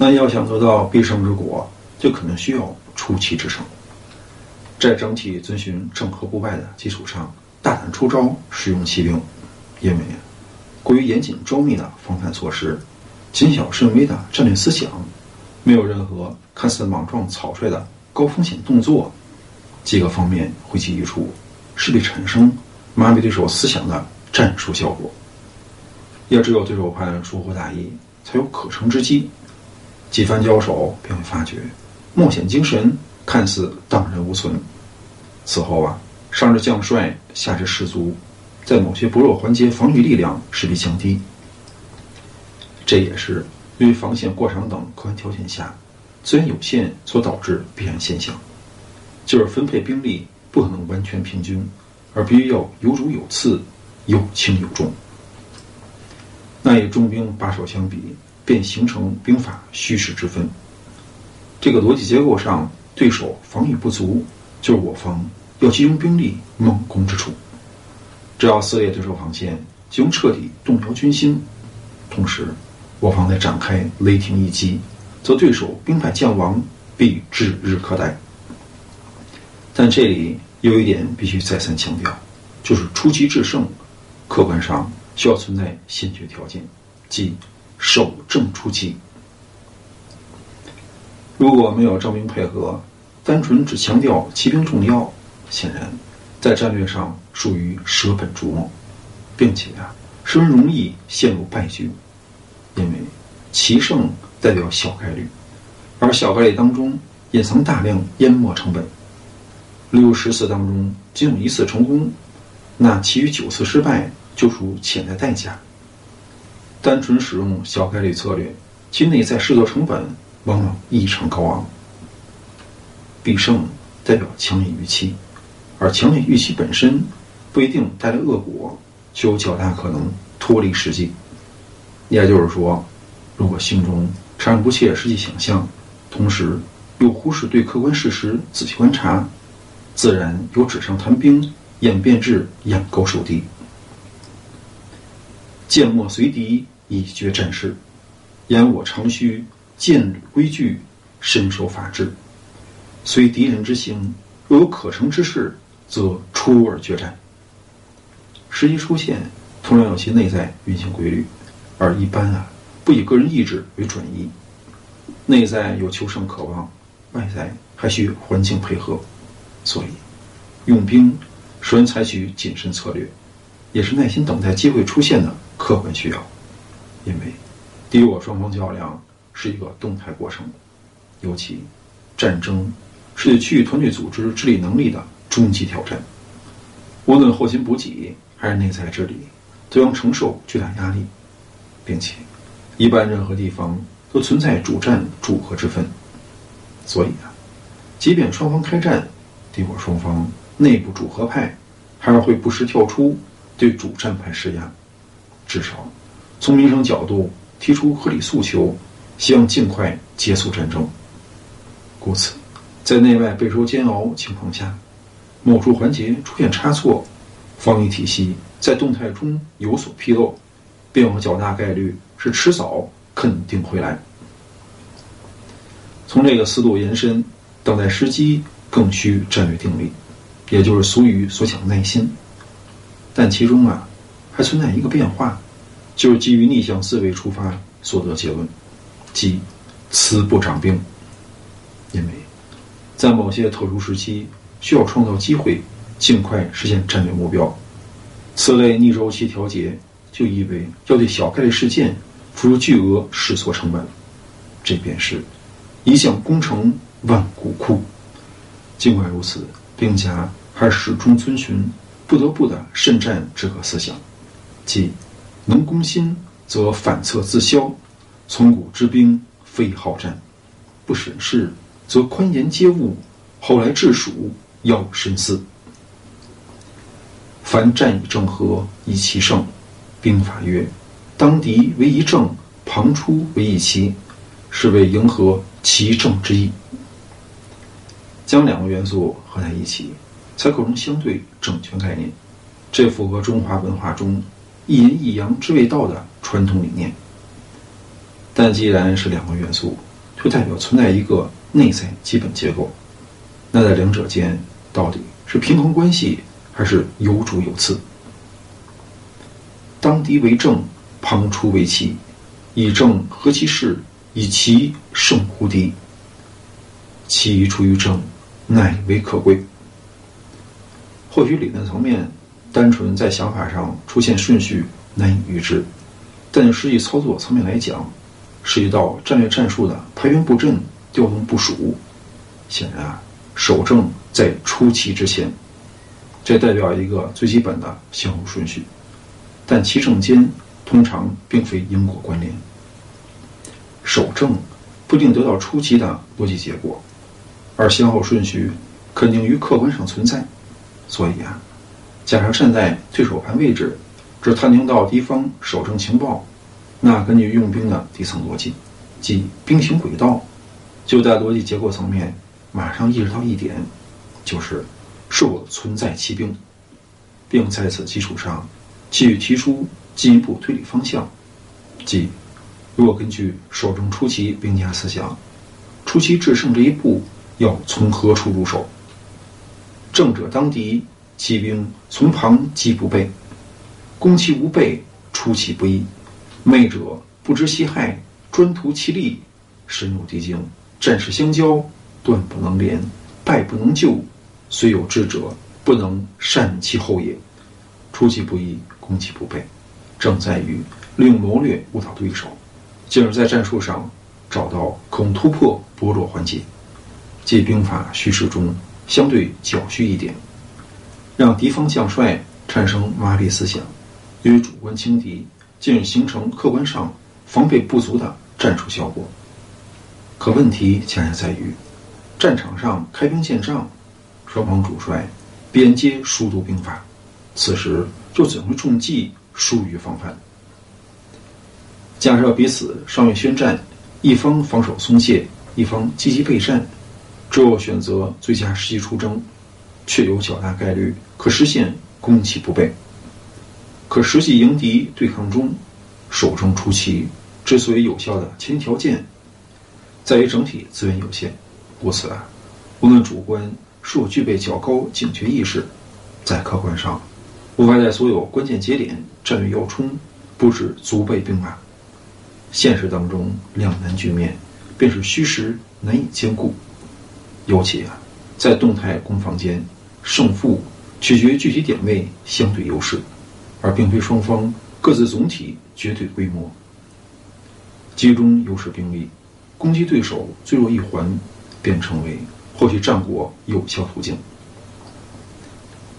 那要想得到必胜之果，就可能需要出奇制胜。在整体遵循正和不败的基础上，大胆出招，使用骑兵，因为过于严谨周密的防范措施，谨小慎微的战略思想，没有任何看似莽撞草率的高风险动作，几个方面汇集一处，势必产生麻痹对手思想的战术效果。也只有对手派疏忽大意，才有可乘之机。几番交手，便会发觉冒险精神看似荡然无存。此后啊，上至将帅，下至士卒，在某些薄弱环节，防御力量势必降低。这也是因为防线过长等客观条件下，资源有限所导致必然现象，就是分配兵力不可能完全平均，而必须要有主有次，有轻有重。那与重兵把守相比，便形成兵法虚实之分。这个逻辑结构上，对手防御不足，就是我方要集中兵力猛攻之处。只要撕裂对手防线，就能彻底动摇军心。同时，我方再展开雷霆一击，则对手兵败将亡，必指日可待。但这里有一点必须再三强调，就是出奇制胜，客观上。需要存在先决条件，即守正出奇。如果没有招兵配合，单纯只强调骑兵重要，显然在战略上属于舍本逐末，并且啊，十分容易陷入败局。因为骑胜代表小概率，而小概率当中隐藏大量淹没成本。例如十次当中仅有一次成功，那其余九次失败。就属潜在代价。单纯使用小概率策略，其内在试错成本往往异常高昂。必胜代表强烈预期，而强烈预期本身不一定带来恶果，就有较大可能脱离实际。也就是说，如果心中产生不切实际想象，同时又忽视对客观事实仔细观察，自然由纸上谈兵演变至眼高手低。剑莫随敌以决战事，言我常须剑履规矩，身守法治。随敌人之行，若有可成之事，则出而决战。时机出现，同样有其内在运行规律，而一般啊，不以个人意志为转移。内在有求胜渴望，外在还需环境配合，所以用兵首先采取谨慎策略，也是耐心等待机会出现的。客观需要，因为敌我双方较量是一个动态过程，尤其战争是对区域团队组织治理能力的终极挑战。无论后勤补给还是内在治理，都将承受巨大压力，并且一般任何地方都存在主战主和之分。所以啊，即便双方开战，敌我双方内部主和派还是会不时跳出对主战派施压。至少，从民生角度提出合理诉求，希望尽快结束战争。故此，在内外备受煎熬情况下，某处环节出现差错，防御体系在动态中有所纰漏，便有较大概率是迟早肯定会来。从这个思路延伸，等待时机更需战略定力，也就是俗语所讲耐心。但其中啊。还存在一个变化，就是基于逆向思维出发所得结论，即此不长兵。因为，在某些特殊时期，需要创造机会，尽快实现战略目标。此类逆周期调节，就意味要对小概率事件付出巨额试错成本。这便是一将功成万骨枯。尽管如此，兵家还始终遵循不得不的慎战之个思想。即能攻心，则反侧自消。从古之兵非好战，不审事，则宽严皆误。后来治蜀要深思。凡战以正和，以奇胜。兵法曰：当敌为一正，旁出为一奇，是为迎合其正之意。将两个元素合在一起，才构成相对整全概念。这符合中华文化中。一阴一阳之谓道的传统理念，但既然是两个元素，就代表存在一个内在基本结构。那在两者间，到底是平衡关系，还是有主有次？当敌为正，旁出为奇，以正合其势，以奇胜乎敌。奇出于正，乃为可贵。或许理论层面，单纯在想法上出现顺序难以预知，但实际操作层面来讲，涉及到战略战术的排兵布阵、调动部署。显然，守正在出奇之前，这代表一个最基本的先后顺序，但其正间通常并非因果关联。守正不一定得到出奇的逻辑结果，而先后顺序肯定于客观上存在。所以啊，假设站在对手盘位置，只探听到敌方守正情报，那根据用兵的底层逻辑，即兵行轨道，就在逻辑结构层面马上意识到一点，就是是否存在骑兵，并在此基础上继续提出进一步推理方向，即如果根据守正出奇兵家思想，出奇制胜这一步要从何处入手？正者当敌，骑兵从旁击不备，攻其无备，出其不意。昧者不知其害，专图其利，深入敌境，战事相交，断不能连，败不能救。虽有智者，不能善其后也。出其不意，攻其不备，正在于利用谋略误导对手，进而，在战术上找到恐突破薄弱环节，即兵法叙事中。相对较虚一点，让敌方将帅产生麻痹思想，由于主观轻敌，进而形成客观上防备不足的战术效果。可问题恰恰在于，战场上开兵见仗，双方主帅边皆熟读兵法，此时又怎会中计疏于防范？假设彼此尚未宣战，一方防守松懈，一方积极备战。只有选择最佳时机出征，却有较大概率可实现攻其不备。可实际迎敌对抗中，守正出奇之所以有效的前提条件，在于整体资源有限。故此啊，无论主观是否具备较高警觉意识，在客观上，无法在所有关键节点战略要冲布置足备兵马。现实当中，两难局面便是虚实难以兼顾。尤其啊，在动态攻防间，胜负取决于具体点位相对优势，而并非双方各自总体绝对规模。集中优势兵力，攻击对手最弱一环，便成为获取战果有效途径。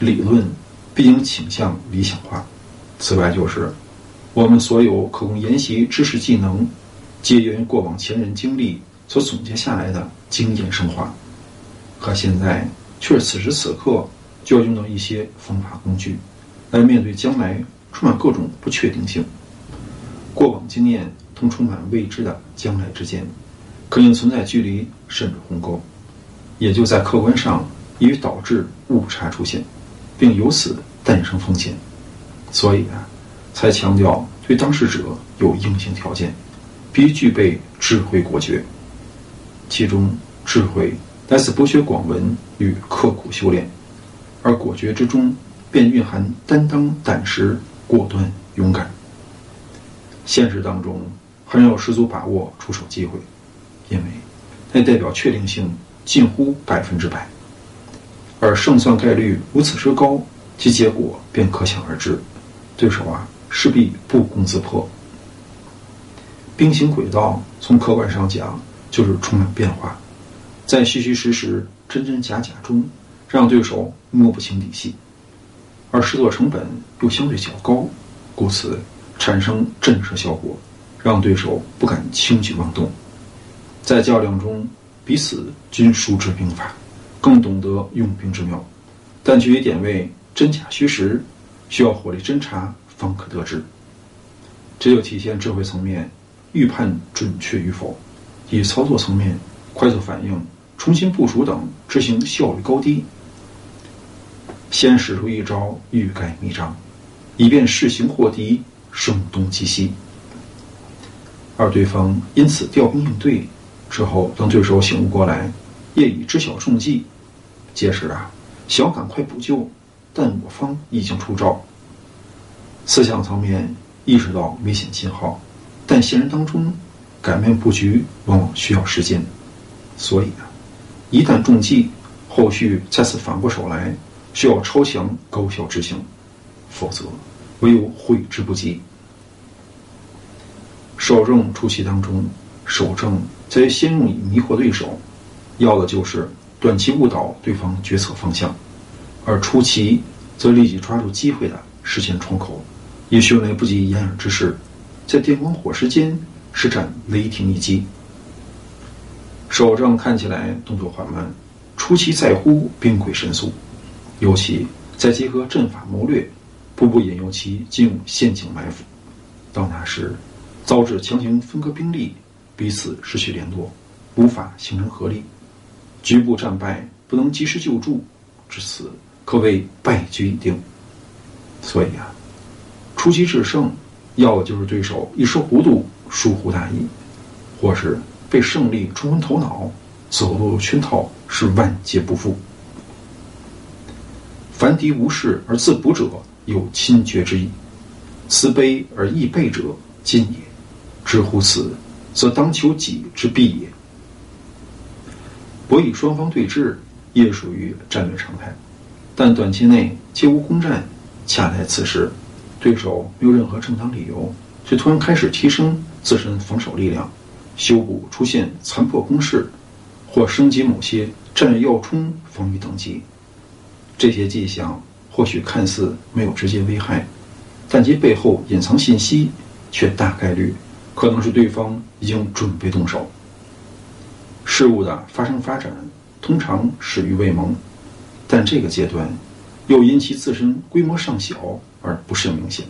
理论毕竟倾向理想化，此外就是我们所有可供研习知识技能，皆源于过往前人经历所总结下来的经验升华。和现在却此时此刻就要用到一些方法工具，来面对将来充满各种不确定性。过往经验同充满未知的将来之间，可能存在距离甚至鸿沟，也就在客观上易于导致误差出现，并由此诞生风险。所以啊，才强调对当事者有硬性条件，必须具备智慧果决，其中智慧。来自博学广闻与刻苦修炼，而果决之中便蕴含担当、胆识、果断、勇敢。现实当中很有十足把握出手机会，因为那代表确定性近乎百分之百，而胜算概率如此之高，其结果便可想而知。对手啊，势必不攻自破。兵行轨道，从客观上讲，就是充满变化。在虚虚实实、真真假假中，让对手摸不清底细，而试作成本又相对较高，故此产生震慑效果，让对手不敢轻举妄动。在较量中，彼此均熟知兵法，更懂得用兵之妙，但具体点位真假虚实，需要火力侦查方可得知。这就体现智慧层面预判准确与否，以操作层面快速反应。重新部署等执行效率高低，先使出一招欲盖弥彰，以便试行获敌，声东击西。而对方因此调兵应对，之后等对手醒悟过来，业已知晓中计，届时啊，想赶快补救，但我方已经出招。思想层面意识到危险信号，但现实当中改变布局往往需要时间，所以啊，一旦中计，后续再次反过手来，需要超强高效执行，否则唯有悔之不及。守正初期当中，守正在先用以迷惑对手，要的就是短期误导对方决策方向，而出奇则立即抓住机会的实现窗口。以迅雷不及掩耳之势，在电光火石间施展雷霆一击。守正看起来动作缓慢，出其在乎兵贵神速，尤其再结合阵法谋略，步步引诱其进入陷阱埋伏。到那时，遭致强行分割兵力，彼此失去联络，无法形成合力，局部战败，不能及时救助，至此可谓败局已定。所以啊。出奇制胜，要的就是对手一时糊涂、疏忽大意，或是被胜利冲昏头脑，走入圈套，是万劫不复。凡敌无事而自补者，有亲绝之意；慈悲而易备者，近也。知乎此，则当求己之必也。博弈双方对峙，也属于战略常态，但短期内皆无攻占，恰在此时。对手没有任何正当理由，却突然开始提升自身防守力量，修补出现残破攻势，或升级某些战略要冲防御等级。这些迹象或许看似没有直接危害，但其背后隐藏信息却大概率可能是对方已经准备动手。事物的发生发展通常始于未萌，但这个阶段又因其自身规模尚小。而不甚明显，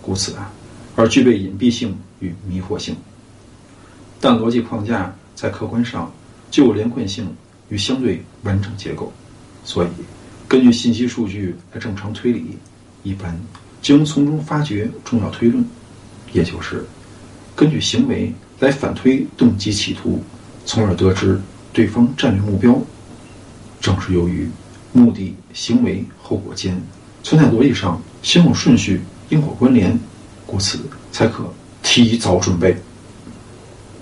故此啊，而具备隐蔽性与迷惑性。但逻辑框架在客观上就有连贯性与相对完整结构，所以根据信息数据来正常推理，一般将从中发掘重要推论，也就是根据行为来反推动机企图，从而得知对方战略目标。正是由于目的、行为、后果间。存在逻辑上先后顺序、因果关联，故此才可提早准备。